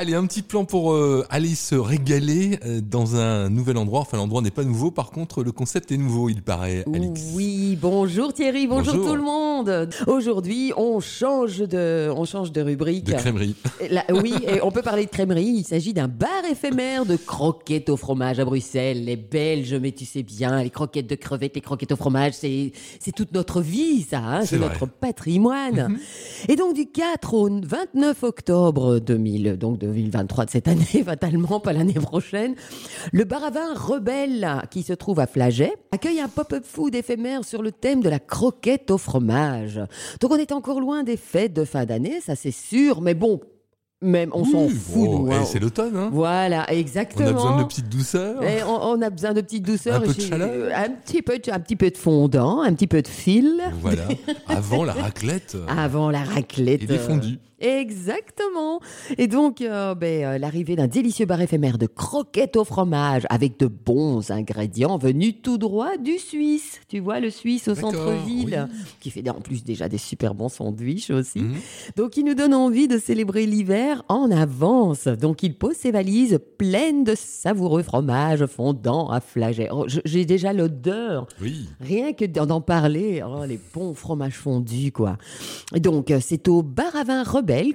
Allez, un petit plan pour euh, aller se régaler euh, dans un nouvel endroit. Enfin, l'endroit n'est pas nouveau. Par contre, le concept est nouveau, il paraît, Alix. Oui, bonjour Thierry, bonjour, tout le monde. Aujourd'hui, on change de, on change de rubrique. De crèmerie. oui, et on peut parler de crèmerie. Il s'agit d'un bar éphémère de croquettes au fromage à Bruxelles. Les Belges, mais tu sais bien, les croquettes de crevettes, les croquettes au fromage, c'est, c'est toute notre vie, ça. Hein, c'est notre patrimoine. Mhm. Et donc, du 4 au 29 octobre 2000, donc 2023 de cette année, fatalement, pas l'année prochaine. Le bar à vin Rebelle, qui se trouve à Flaget, accueille un pop-up food éphémère sur le thème de la croquette au fromage. Donc on est encore loin des fêtes de fin d'année, ça c'est sûr, mais bon, même, on s'en fout. Oh, hein. C'est l'automne. Hein. Voilà, exactement. On a besoin de petite douceur. Et on, a besoin de petite douceur. Un peu de chaleur. Un petit peu, un petit peu de fondant, un petit peu de fil. Voilà. Avant la raclette. Avant la raclette. Et des fondus. Exactement. Et donc, euh, ben, euh, l'arrivée d'un délicieux bar éphémère de croquettes au fromage avec de bons ingrédients venus tout droit du Suisse. Tu vois, le Suisse au centre-ville, qui fait en plus déjà des super bons sandwichs aussi. Mhm. Donc, il nous donne envie de célébrer l'hiver en avance. Donc, il pose ses valises pleines de savoureux fromages fondants à flageller. Oh, j'ai déjà l'odeur. Oui. Rien que d'en parler. Oh, les bons fromages fondus, quoi. Et donc, euh, c'est au bar à vin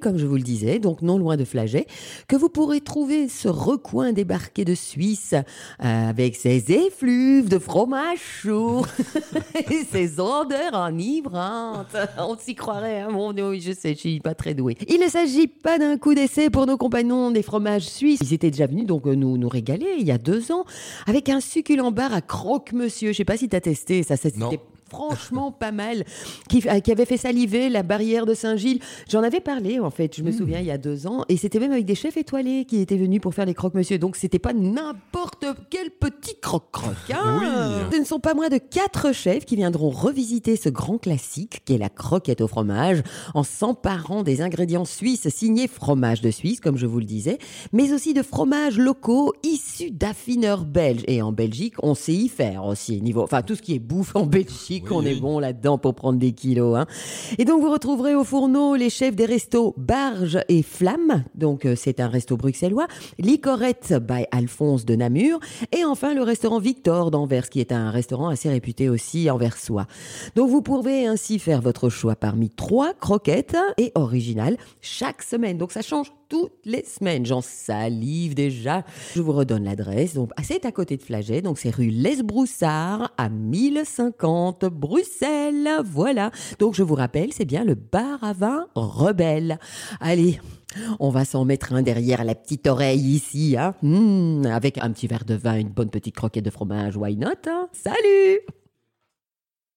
comme je vous le disais, donc non loin de Flaget, que vous pourrez trouver ce recoin débarqué de Suisse euh, avec ses effluves de fromage chaud et ses odeurs enivrantes. On s'y croirait, hein bon, je sais, je suis pas très douée. Il ne s'agit pas d'un coup d'essai pour nos compagnons des fromages suisses. Ils étaient déjà venus donc euh, nous, nous régaler il y a deux ans avec un succulent bar à croque-monsieur. Je sais pas si tu as testé, ça c'était franchement pas mal, qui, euh, qui, avait fait saliver la barrière de Saint-Gilles. J'en avais parlé, en fait, je me hmm. souviens, il y a deux ans, et c'était même avec des chefs étoilés qui étaient venus pour faire les croque-monsieur. Donc, c'était pas n'importe quel petit croque-croque. Hein. Ce ne sont pas moins de quatre chefs qui viendront revisiter ce grand classique qui est la croquette au fromage, en s'emparant des ingrédients suisses signés fromage de Suisse, comme je vous le disais, mais aussi de fromages locaux issus d'affineurs belges. Et en Belgique, on sait y faire aussi, niveau, enfin, tout ce qui est bouffe en Belgique qu'on est bon là-dedans pour prendre des kilos. Hein. Et donc vous retrouverez au fourneau les chefs des restos Barge et Flamme, donc euh, c'est un resto bruxellois, Licorette by Alphonse de Namur, et enfin le restaurant Victor d'Anvers, qui est un restaurant assez réputé aussi anversois. Donc vous pouvez ainsi faire votre choix parmi trois croquettes et originales chaque semaine. Donc ça change toutes les semaines. J'en salive déjà. Je vous redonne l'adresse. Donc, c'est à côté de Flaget. Donc, c'est rue Les-Broussard à 1050 Bruxelles. Voilà. Donc, je vous rappelle, c'est bien le bar à vin Rebelle. Allez. On va s'en mettre un derrière la petite oreille ici, hein. Mmh, avec un petit verre de vin, une bonne petite croquette de fromage, why not hein? Salut